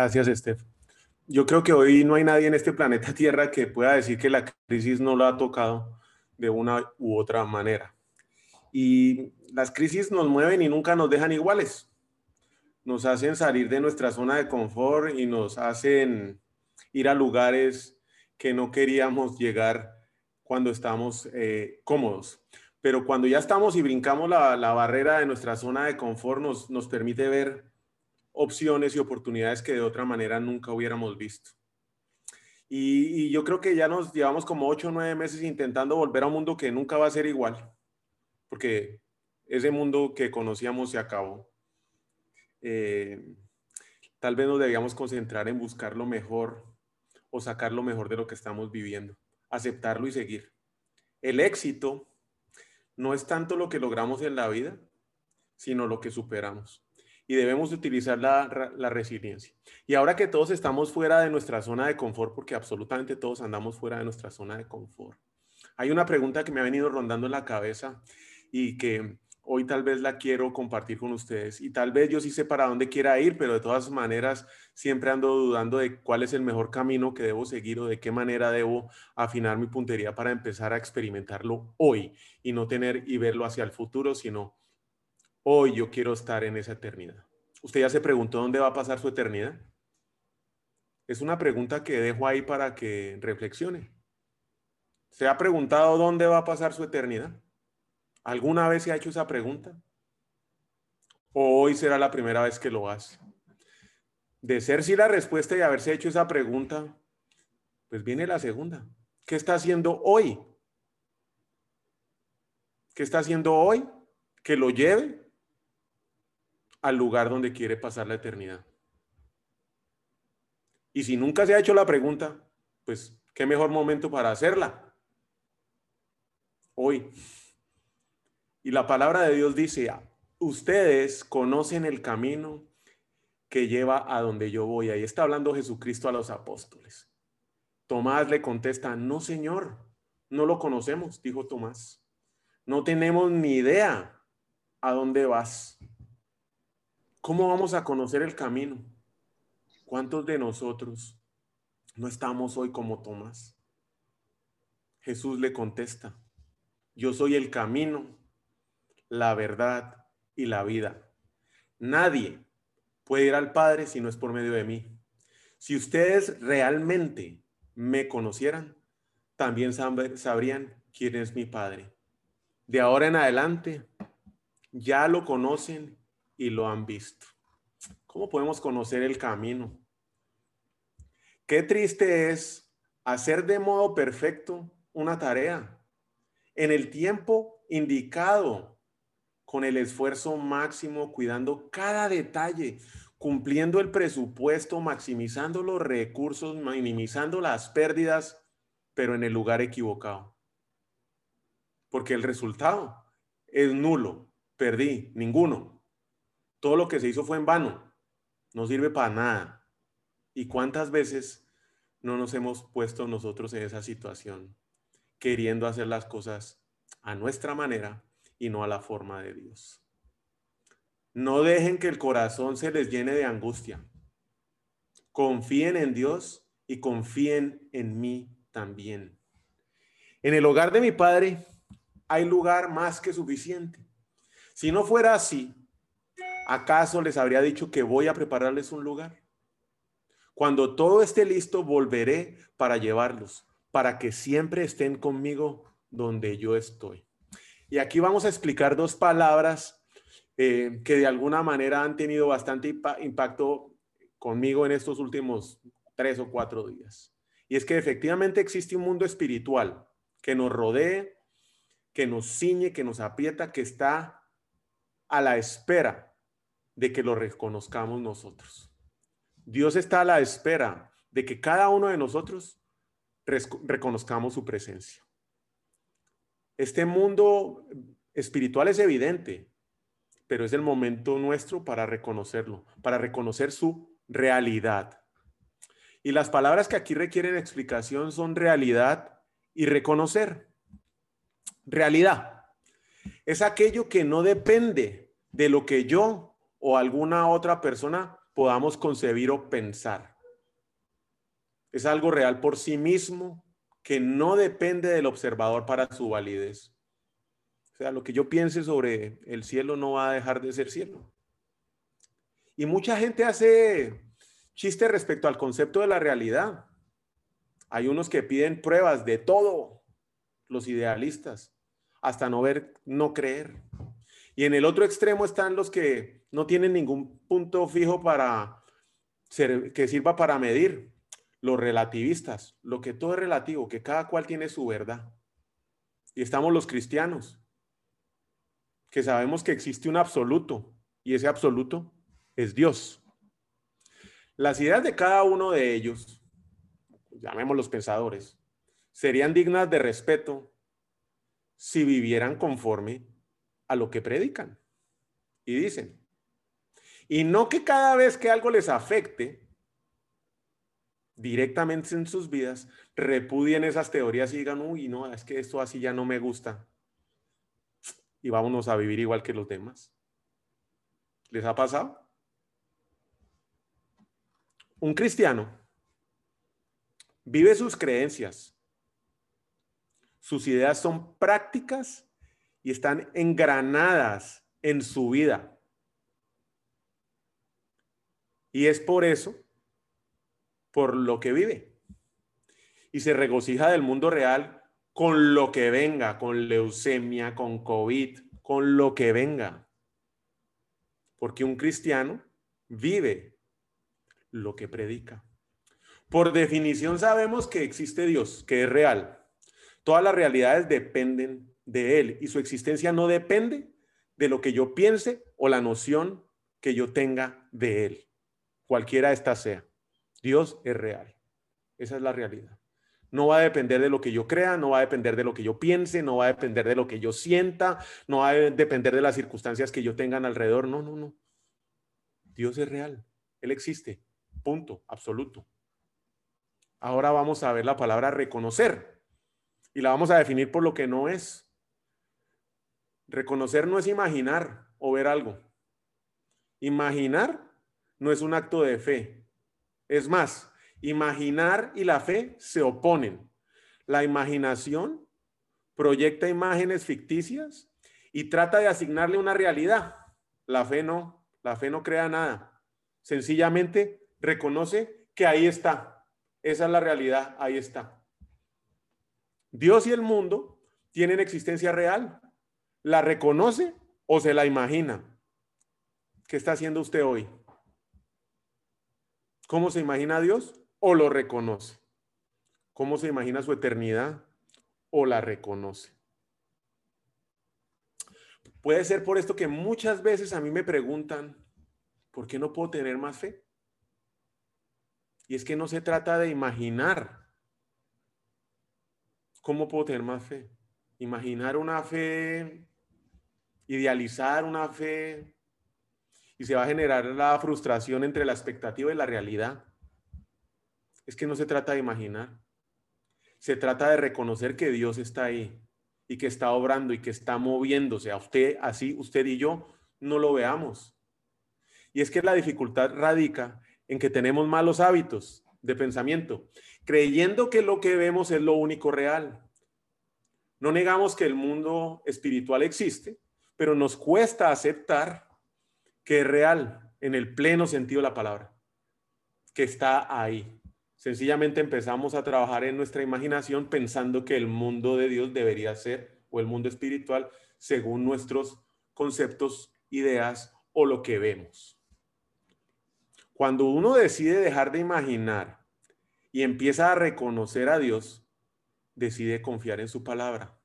Gracias, Steph. Yo creo que hoy no hay nadie en este planeta Tierra que pueda decir que la crisis no lo ha tocado de una u otra manera. Y las crisis nos mueven y nunca nos dejan iguales. Nos hacen salir de nuestra zona de confort y nos hacen ir a lugares que no queríamos llegar cuando estamos eh, cómodos. Pero cuando ya estamos y brincamos la, barrera de nuestra zona de confort, nos, nos permite ver opciones y oportunidades que de otra manera nunca hubiéramos visto. Y, yo creo que ya nos llevamos como ocho o nueve meses intentando volver a un mundo que nunca va a ser igual, porque ese mundo que conocíamos se acabó. Eh, tal vez nos debíamos concentrar en buscar lo mejor o sacar lo mejor de lo que estamos viviendo, aceptarlo y seguir. El éxito no es tanto lo que logramos en la vida, sino lo que superamos y debemos utilizar la, la, resiliencia. Y ahora que todos estamos fuera de nuestra zona de confort, porque absolutamente todos andamos fuera de nuestra zona de confort, hay una pregunta que me ha venido rondando en la cabeza y que hoy tal vez la quiero compartir con ustedes. Y tal vez yo sí sé para dónde quiera ir, pero de todas maneras siempre ando dudando de cuál es el mejor camino que debo seguir o de qué manera debo afinar mi puntería para empezar a experimentarlo hoy y no tener y verlo hacia el futuro, sino Hoy yo quiero estar en esa eternidad. ¿Usted ya se preguntó dónde va a pasar su eternidad? Es una pregunta que dejo ahí para que reflexione. ¿Se ha preguntado dónde va a pasar su eternidad? ¿Alguna vez se ha hecho esa pregunta? ¿O hoy será la primera vez que lo hace? De ser sí la respuesta y haberse hecho esa pregunta, pues viene la segunda. ¿Qué está haciendo hoy? ¿Qué está haciendo hoy que lo lleve al lugar donde quiere pasar la eternidad. Y si nunca se ha hecho la pregunta, pues qué mejor momento para hacerla. Hoy. Y la palabra de Dios dice, ustedes conocen el camino que lleva a donde yo voy. Ahí está hablando Jesucristo a los apóstoles. Tomás le contesta, no, Señor, no lo conocemos, dijo Tomás. No tenemos ni idea a dónde vas. ¿Cómo vamos a conocer el camino? ¿Cuántos de nosotros no estamos hoy como Tomás? Jesús le contesta, yo soy el camino, la verdad y la vida. Nadie puede ir al Padre si no es por medio de mí. Si ustedes realmente me conocieran, también sabrían quién es mi Padre. De ahora en adelante, ya lo conocen y lo han visto. ¿Cómo podemos conocer el camino? Qué triste es hacer de modo perfecto una tarea en el tiempo indicado, con el esfuerzo máximo, cuidando cada detalle, cumpliendo el presupuesto, maximizando los recursos, minimizando las pérdidas, pero en el lugar equivocado. Porque el resultado es nulo, perdí, ninguno. Todo lo que se hizo fue en vano, no sirve para nada. ¿Y cuántas veces no nos hemos puesto nosotros en esa situación, queriendo hacer las cosas a nuestra manera y no a la forma de Dios? No dejen que el corazón se les llene de angustia. Confíen en Dios y confíen en mí también. En el hogar de mi padre hay lugar más que suficiente. Si no fuera así, ¿acaso les habría dicho que voy a prepararles un lugar? Cuando todo esté listo, volveré para llevarlos, para que siempre estén conmigo donde yo estoy. Y aquí vamos a explicar dos palabras eh, que de alguna manera han tenido bastante impacto conmigo en estos últimos tres o cuatro días. Y es que efectivamente existe un mundo espiritual que nos rodee, que nos ciñe, que nos aprieta, que está a la espera de que lo reconozcamos nosotros. Dios está a la espera de que cada uno de nosotros reconozcamos su presencia. Este mundo espiritual es evidente, pero es el momento nuestro para reconocerlo, para reconocer su realidad. Y las palabras que aquí requieren explicación son realidad y reconocer. Realidad es aquello que no depende de lo que yo o alguna otra persona podamos concebir o pensar. Es algo real por sí mismo que no depende del observador para su validez. O sea, lo que yo piense sobre el cielo no va a dejar de ser cielo. Y mucha gente hace chiste respecto al concepto de la realidad. Hay unos que piden pruebas de todo, los idealistas, hasta no ver, no creer. Y en el otro extremo están los que no tienen ningún punto fijo para que sirva para medir, los relativistas, lo que todo es relativo, que cada cual tiene su verdad. Y estamos los cristianos, que sabemos que existe un absoluto, y ese absoluto es Dios. Las ideas de cada uno de ellos, llamémoslos pensadores, serían dignas de respeto si vivieran conforme a lo que predican y dicen. Y no que cada vez que algo les afecte directamente en sus vidas, repudien esas teorías y digan, uy, no, es que esto así ya no me gusta. Y vámonos a vivir igual que los demás. ¿Les ha pasado? Un cristiano vive sus creencias. Sus ideas son prácticas y están engranadas en su vida. Y es por eso, por lo que vive. Y se regocija del mundo real con lo que venga, con leucemia, con COVID, con lo que venga. Porque un cristiano vive lo que predica. Por definición sabemos que existe Dios, que es real. Todas las realidades dependen de Él y su existencia no depende de lo que yo piense o la noción que yo tenga de Él. Cualquiera esta sea. Dios es real. Esa es la realidad. No va a depender de lo que yo crea, no va a depender de lo que yo piense, no va a depender de lo que yo sienta, no va a depender de las circunstancias que yo tenga alrededor. No, no, no. Dios es real. Él existe. Punto, absoluto. Ahora vamos a ver la palabra reconocer y la vamos a definir por lo que no es. Reconocer no es imaginar o ver algo. Imaginar no es un acto de fe. Es más, imaginar y la fe se oponen. La imaginación proyecta imágenes ficticias y trata de asignarle una realidad. La fe no, la fe no crea nada. Sencillamente reconoce que ahí está. Esa es la realidad, ahí está. Dios y el mundo tienen existencia real. ¿La reconoce o se la imagina? ¿Qué está haciendo usted hoy? ¿Cómo se imagina a Dios o lo reconoce? ¿Cómo se imagina su eternidad o la reconoce? Puede ser por esto que muchas veces a mí me preguntan, ¿por qué no puedo tener más fe? Y es que no se trata de imaginar. ¿Cómo puedo tener más fe? Imaginar una fe, idealizar una fe, y se va a generar la frustración entre la expectativa y la realidad. Es que no se trata de imaginar. Se trata de reconocer que Dios está ahí y que está obrando y que está moviéndose. A usted, así usted y yo, no lo veamos. Y es que la dificultad radica en que tenemos malos hábitos de pensamiento, creyendo que lo que vemos es lo único real. No negamos que el mundo espiritual existe, pero nos cuesta aceptar que es real en el pleno sentido de la palabra, que está ahí. Sencillamente empezamos a trabajar en nuestra imaginación pensando que el mundo de Dios debería ser, o el mundo espiritual, según nuestros conceptos, ideas o lo que vemos. Cuando uno decide dejar de imaginar y empieza a reconocer a Dios, decide confiar en su palabra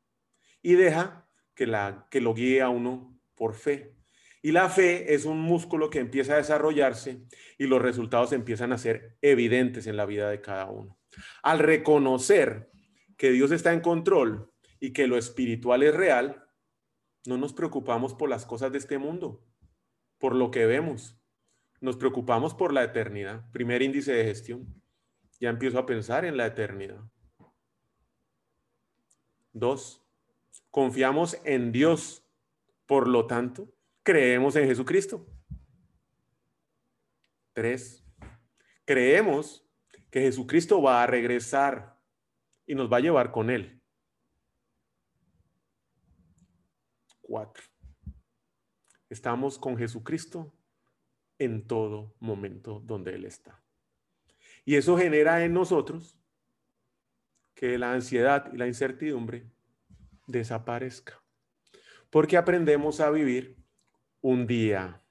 y deja que, la, que lo guíe a uno por fe. Y la fe es un músculo que empieza a desarrollarse y los resultados empiezan a ser evidentes en la vida de cada uno. Al reconocer que Dios está en control y que lo espiritual es real, no nos preocupamos por las cosas de este mundo, por lo que vemos. Nos preocupamos por la eternidad. Primer índice de gestión. Ya empiezo a pensar en la eternidad. Dos, confiamos en Dios. Por lo tanto, creemos en Jesucristo. Tres, creemos que Jesucristo va a regresar y nos va a llevar con Él. Cuatro, estamos con Jesucristo en todo momento donde Él está. Y eso genera en nosotros que la ansiedad y la incertidumbre desaparezca. Porque aprendemos a vivir un día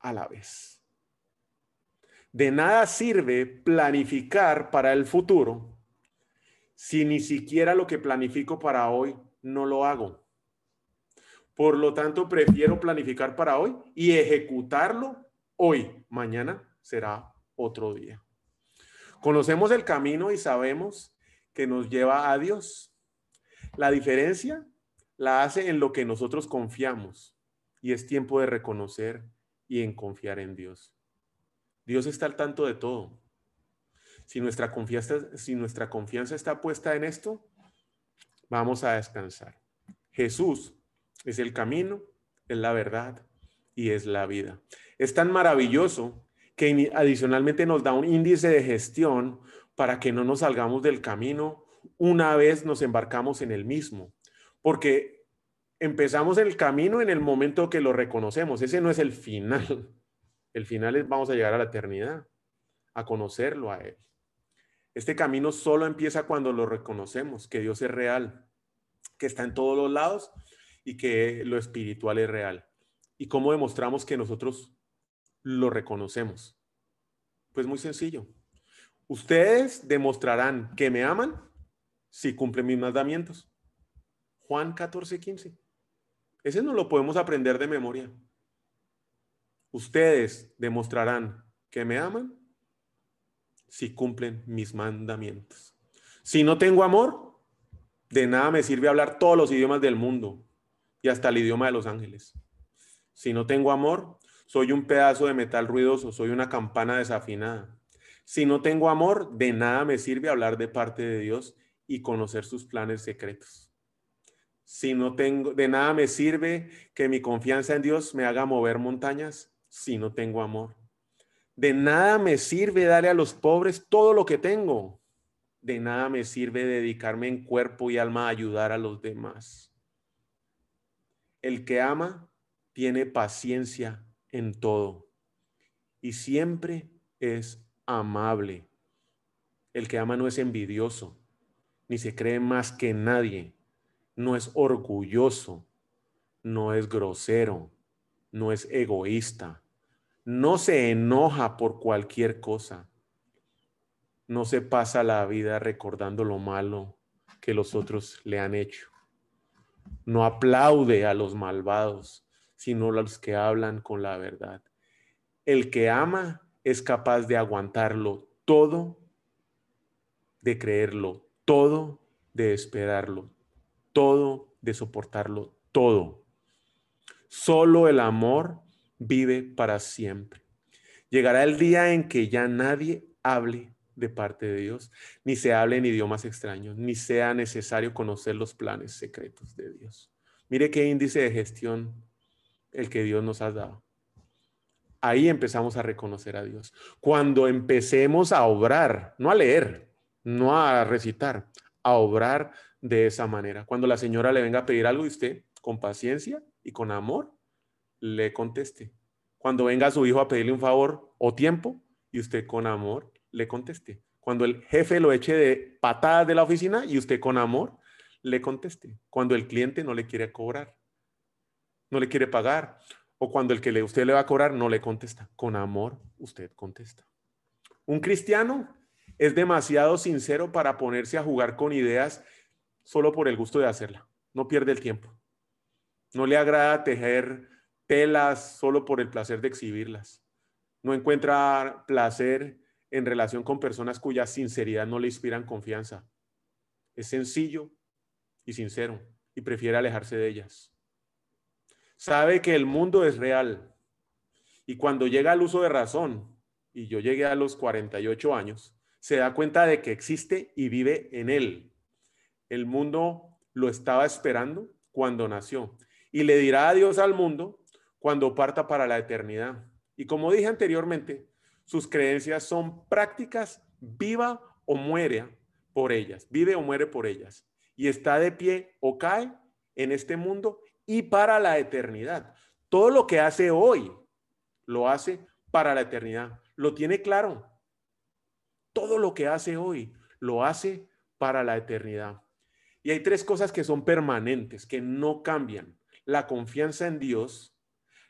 a la vez. De nada sirve planificar para el futuro si ni siquiera lo que planifico para hoy no lo hago. Por lo tanto, prefiero planificar para hoy y ejecutarlo hoy. Mañana será otro día. Conocemos el camino y sabemos que nos lleva a Dios. La diferencia la hace en lo que nosotros confiamos y es tiempo de reconocer y en confiar en Dios. Dios está al tanto de todo. Si nuestra confianza, si nuestra confianza está puesta en esto, vamos a descansar. Jesús es el camino, es la verdad y es la vida. Es tan maravilloso que adicionalmente nos da un índice de gestión para que no nos salgamos del camino una vez nos embarcamos en el mismo. Porque empezamos el camino en el momento que lo reconocemos. Ese no es el final. El final es vamos a llegar a la eternidad, a conocerlo a Él. Este camino solo empieza cuando lo reconocemos, que Dios es real, que está en todos los lados y que lo espiritual es real. ¿Y cómo demostramos que nosotros lo reconocemos? Pues muy sencillo. Ustedes demostrarán que me aman si cumplen mis mandamientos. Juan 14, 15. Ese no lo podemos aprender de memoria. Ustedes demostrarán que me aman si cumplen mis mandamientos. Si no tengo amor, de nada me sirve hablar todos los idiomas del mundo y hasta el idioma de los ángeles. Si no tengo amor, soy un pedazo de metal ruidoso, soy una campana desafinada. Si no tengo amor, de nada me sirve hablar de parte de Dios y conocer sus planes secretos. Si no tengo, de nada me sirve que mi confianza en Dios me haga mover montañas si no tengo amor. De nada me sirve darle a los pobres todo lo que tengo. De nada me sirve dedicarme en cuerpo y alma a ayudar a los demás. El que ama tiene paciencia en todo y siempre es amable. El que ama no es envidioso, ni se cree más que nadie, no es orgulloso, no es grosero, no es egoísta, no se enoja por cualquier cosa, no se pasa la vida recordando lo malo que los otros le han hecho, no aplaude a los malvados, sino a los que hablan con la verdad. El que ama es capaz de aguantarlo todo, de creerlo todo, de esperarlo todo, de soportarlo todo. Solo el amor vive para siempre. Llegará el día en que ya nadie hable de parte de Dios, ni se hable en idiomas extraños, ni sea necesario conocer los planes secretos de Dios. Mire qué índice de gestión el que Dios nos ha dado ahí empezamos a reconocer a Dios. Cuando empecemos a obrar, no a leer, no a recitar, a obrar de esa manera. Cuando la señora le venga a pedir algo y usted, con paciencia y con amor, le conteste. Cuando venga su hijo a pedirle un favor o tiempo y usted con amor le conteste. Cuando el jefe lo eche de patadas de la oficina y usted con amor le conteste. Cuando el cliente no le quiere cobrar, no le quiere pagar o cuando el que usted le va a cobrar no le contesta. Con amor, usted contesta. Un cristiano es demasiado sincero para ponerse a jugar con ideas solo por el gusto de hacerla. No pierde el tiempo. No le agrada tejer telas solo por el placer de exhibirlas. No encuentra placer en relación con personas cuya sinceridad no le inspiran confianza. Es sencillo y sincero y prefiere alejarse de ellas. Sabe que el mundo es real y cuando llega al uso de razón, y yo llegué a los 48 años, se da cuenta de que existe y vive en él. El mundo lo estaba esperando cuando nació y le dirá adiós al mundo cuando parta para la eternidad. Y como dije anteriormente, sus creencias son prácticas, viva o muere por ellas, vive o muere por ellas. Y está de pie o cae en este mundo y para la eternidad. Todo lo que hace hoy lo hace para la eternidad. Lo tiene claro. Todo lo que hace hoy lo hace para la eternidad. Y hay tres cosas que son permanentes, que no cambian. La confianza en Dios,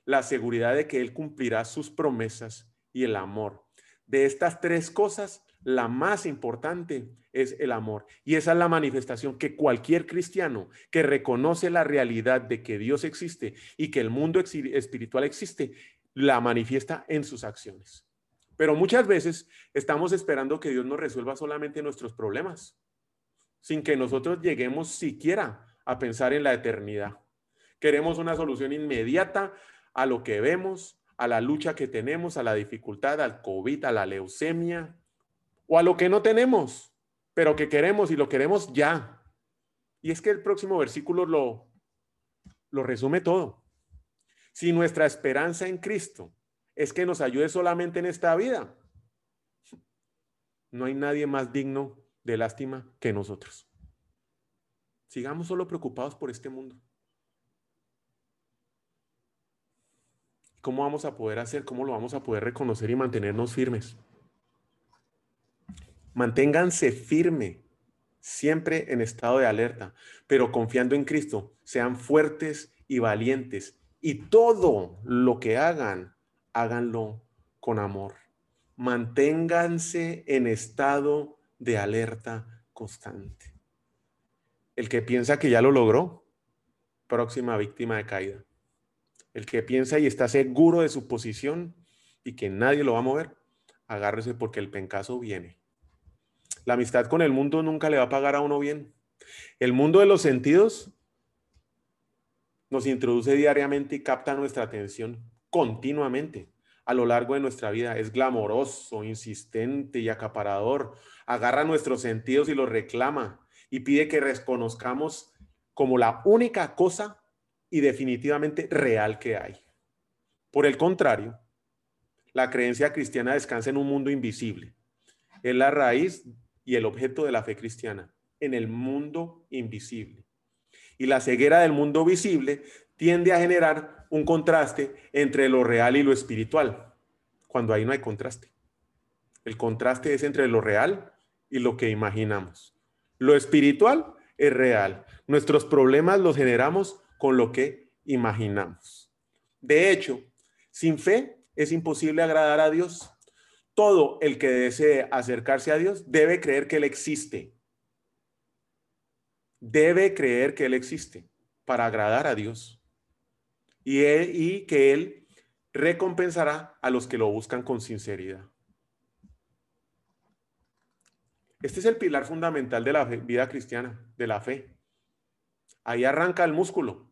la seguridad de que Él cumplirá sus promesas y el amor. De estas tres cosas, la más importante es el amor. Y esa es la manifestación que cualquier cristiano que reconoce la realidad de que Dios existe y que el mundo espiritual existe, la manifiesta en sus acciones. Pero muchas veces estamos esperando que Dios nos resuelva solamente nuestros problemas, sin que nosotros lleguemos siquiera a pensar en la eternidad. Queremos una solución inmediata a lo que vemos, a la lucha que tenemos, a la dificultad, al COVID, a la leucemia o a lo que no tenemos, pero que queremos y lo queremos ya. Y es que el próximo versículo lo, lo resume todo. Si nuestra esperanza en Cristo es que nos ayude solamente en esta vida, no hay nadie más digno de lástima que nosotros. Sigamos solo preocupados por este mundo. ¿Cómo vamos a poder hacer? ¿Cómo lo vamos a poder reconocer y mantenernos firmes? Manténganse firme, siempre en estado de alerta, pero confiando en Cristo. Sean fuertes y valientes. Y todo lo que hagan, háganlo con amor. Manténganse en estado de alerta constante. El que piensa que ya lo logró, próxima víctima de caída. El que piensa y está seguro de su posición y que nadie lo va a mover, agárrese porque el pencaso viene. La amistad con el mundo nunca le va a pagar a uno bien. El mundo de los sentidos nos introduce diariamente y capta nuestra atención continuamente a lo largo de nuestra vida. Es glamoroso, insistente y acaparador. Agarra nuestros sentidos y los reclama y pide que reconozcamos como la única cosa y definitivamente real que hay. Por el contrario, la creencia cristiana descansa en un mundo invisible. Es la raíz y el objeto de la fe cristiana, en el mundo invisible. Y la ceguera del mundo visible tiende a generar un contraste entre lo real y lo espiritual, cuando ahí no hay contraste. El contraste es entre lo real y lo que imaginamos. Lo espiritual es real. Nuestros problemas los generamos con lo que imaginamos. De hecho, sin fe es imposible agradar a Dios. Todo el que desee acercarse a Dios debe creer que Él existe. Debe creer que Él existe para agradar a Dios. Y, que Él recompensará a los que lo buscan con sinceridad. Este es el pilar fundamental de la vida cristiana, de la fe. Ahí arranca el músculo.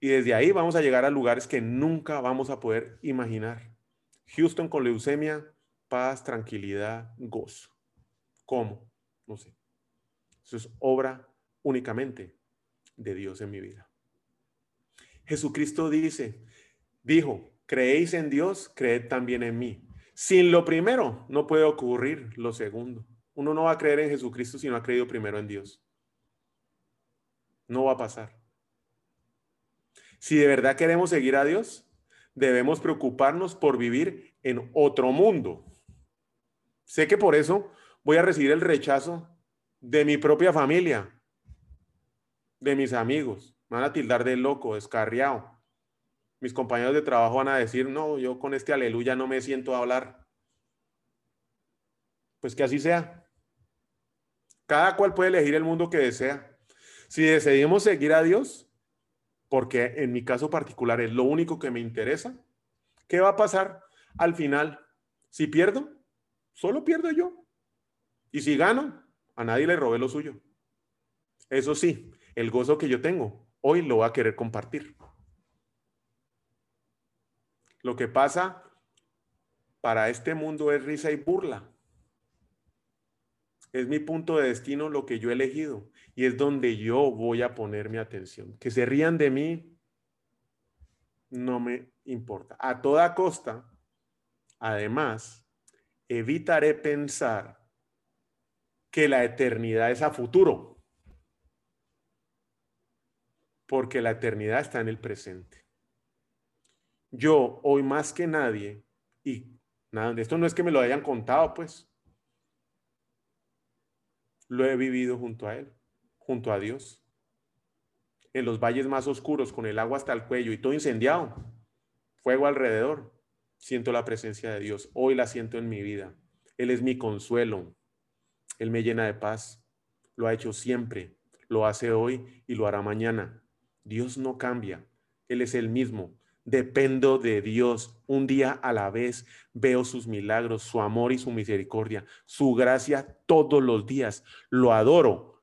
Y desde ahí vamos a llegar a lugares que nunca vamos a poder imaginar. Houston con leucemia, paz, tranquilidad, gozo. ¿Cómo? No sé. Eso es obra únicamente de Dios en mi vida. Jesucristo dice, dijo, creéis en Dios, creed también en mí. Sin lo primero no puede ocurrir lo segundo. Uno no va a creer en Jesucristo si no ha creído primero en Dios. No va a pasar. Si de verdad queremos seguir a Dios, debemos preocuparnos por vivir en otro mundo. Sé que por eso voy a recibir el rechazo de mi propia familia, de mis amigos. Me van a tildar de loco, descarriado. Mis compañeros de trabajo van a decir, no, yo con este aleluya no me siento a hablar. Pues que así sea. Cada cual puede elegir el mundo que desea. Si decidimos seguir a Dios, porque en mi caso particular es lo único que me interesa, ¿qué va a pasar al final? Si pierdo, solo pierdo yo. Y si gano, a nadie le robé lo suyo. Eso sí, el gozo que yo tengo, hoy lo voy a querer compartir. Lo que pasa para este mundo es risa y burla. Es mi punto de destino lo que yo he elegido y es donde yo voy a poner mi atención. Que se rían de mí no me importa. A toda costa, además, evitaré pensar que la eternidad es a futuro, porque la eternidad está en el presente. Yo hoy más que nadie, y nada, esto no es que me lo hayan contado, pues, lo he vivido junto a Él, junto a Dios. En los valles más oscuros, con el agua hasta el cuello y todo incendiado, fuego alrededor, siento la presencia de Dios. Hoy la siento en mi vida. Él es mi consuelo. Él me llena de paz. Lo ha hecho siempre, lo hace hoy y lo hará mañana. Dios no cambia. Él es el mismo. Dependo de Dios. Un día a la vez veo sus milagros, su amor y su misericordia, su gracia todos los días. Lo adoro.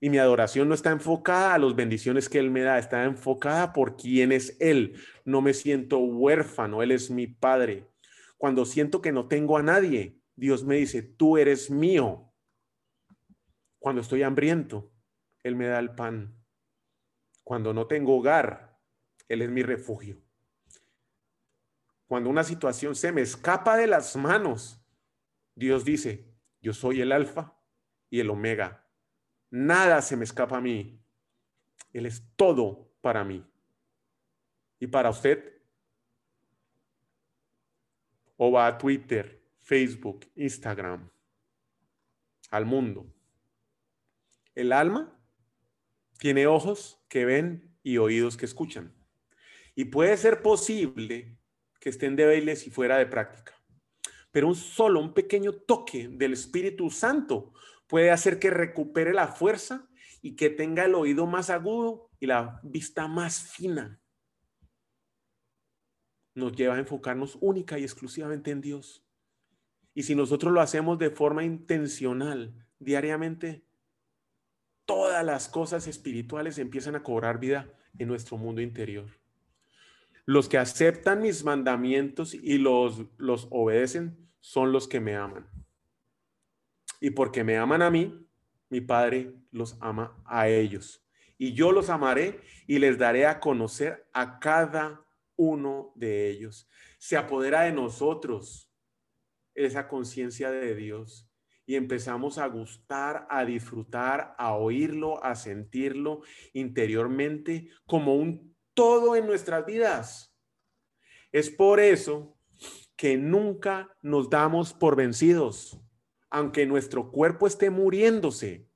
Y mi adoración no está enfocada a las bendiciones que Él me da, está enfocada por quién es Él. No me siento huérfano, Él es mi Padre. Cuando siento que no tengo a nadie, Dios me dice, tú eres mío. Cuando estoy hambriento, Él me da el pan. Cuando no tengo hogar, Él es mi refugio cuando una situación se me escapa de las manos, Dios dice, yo soy el alfa y el omega. Nada se me escapa a mí. Él es todo para mí. ¿Y para usted? O va a Twitter, Facebook, Instagram, al mundo. El alma tiene ojos que ven y oídos que escuchan. Y puede ser posible que estén débiles y fuera de práctica. Pero un solo, un pequeño toque del Espíritu Santo puede hacer que recupere la fuerza y que tenga el oído más agudo y la vista más fina. Nos lleva a enfocarnos única y exclusivamente en Dios. Y si nosotros lo hacemos de forma intencional, diariamente, todas las cosas espirituales empiezan a cobrar vida en nuestro mundo interior. Los que aceptan mis mandamientos y los, los obedecen son los que me aman. Y porque me aman a mí, mi Padre los ama a ellos. Y yo los amaré y les daré a conocer a cada uno de ellos. Se apodera de nosotros esa conciencia de Dios y empezamos a gustar, a disfrutar, a oírlo, a sentirlo interiormente como un todo en nuestras vidas. Es por eso que nunca nos damos por vencidos. Aunque nuestro cuerpo esté muriéndose,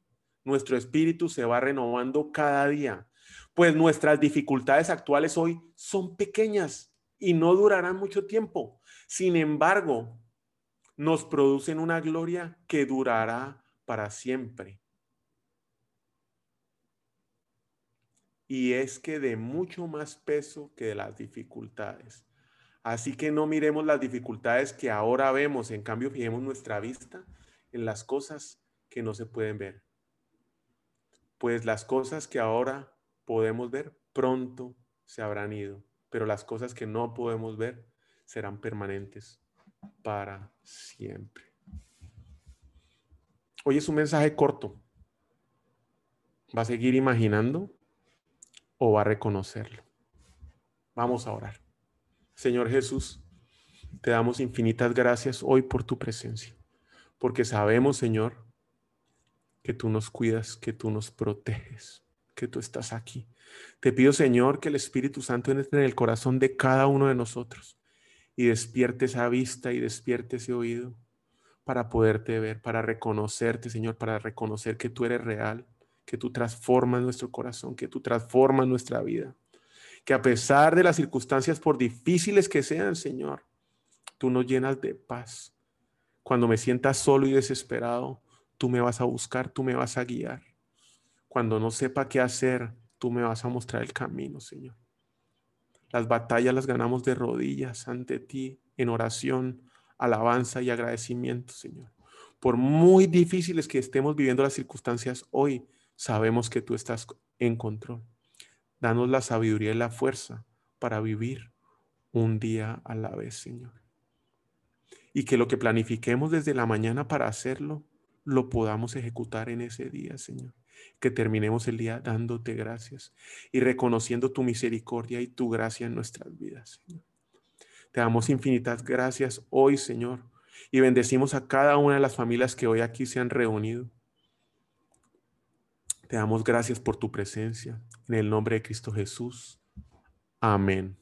nuestro espíritu se va renovando cada día, pues nuestras dificultades actuales hoy son pequeñas y no durarán mucho tiempo. Sin embargo, nos producen una gloria que durará para siempre. y es que de mucho más peso que de las dificultades. Así que no miremos las dificultades que ahora vemos, en cambio fijemos nuestra vista en las cosas que no se pueden ver. Pues las cosas que ahora podemos ver pronto se habrán ido, pero las cosas que no podemos ver serán permanentes para siempre. Hoy es un mensaje corto. ¿Va a seguir imaginando? o va a reconocerlo. Vamos a orar. Señor Jesús, te damos infinitas gracias hoy por tu presencia, porque sabemos, Señor, que tú nos cuidas, que tú nos proteges, que tú estás aquí. Te pido, Señor, que el Espíritu Santo entre en el corazón de cada uno de nosotros y despierte esa vista y despierte ese oído para poderte ver, para reconocerte, Señor, para reconocer que tú eres real que tú transformas nuestro corazón, que tú transformas nuestra vida. Que a pesar de las circunstancias, por difíciles que sean, Señor, tú nos llenas de paz. Cuando me sientas solo y desesperado, tú me vas a buscar, tú me vas a guiar. Cuando no sepa qué hacer, tú me vas a mostrar el camino, Señor. Las batallas las ganamos de rodillas ante ti, en oración, alabanza y agradecimiento, Señor. Por muy difíciles que estemos viviendo las circunstancias hoy, sabemos que tú estás en control. Danos la sabiduría y la fuerza para vivir un día a la vez, Señor. Y que lo que planifiquemos desde la mañana para hacerlo, lo podamos ejecutar en ese día, Señor. Que terminemos el día dándote gracias y reconociendo tu misericordia y tu gracia en nuestras vidas. Te damos infinitas gracias hoy, Señor, y bendecimos a cada una de las familias que hoy aquí se han reunido. Te damos gracias por tu presencia. En el nombre de Cristo Jesús. Amén.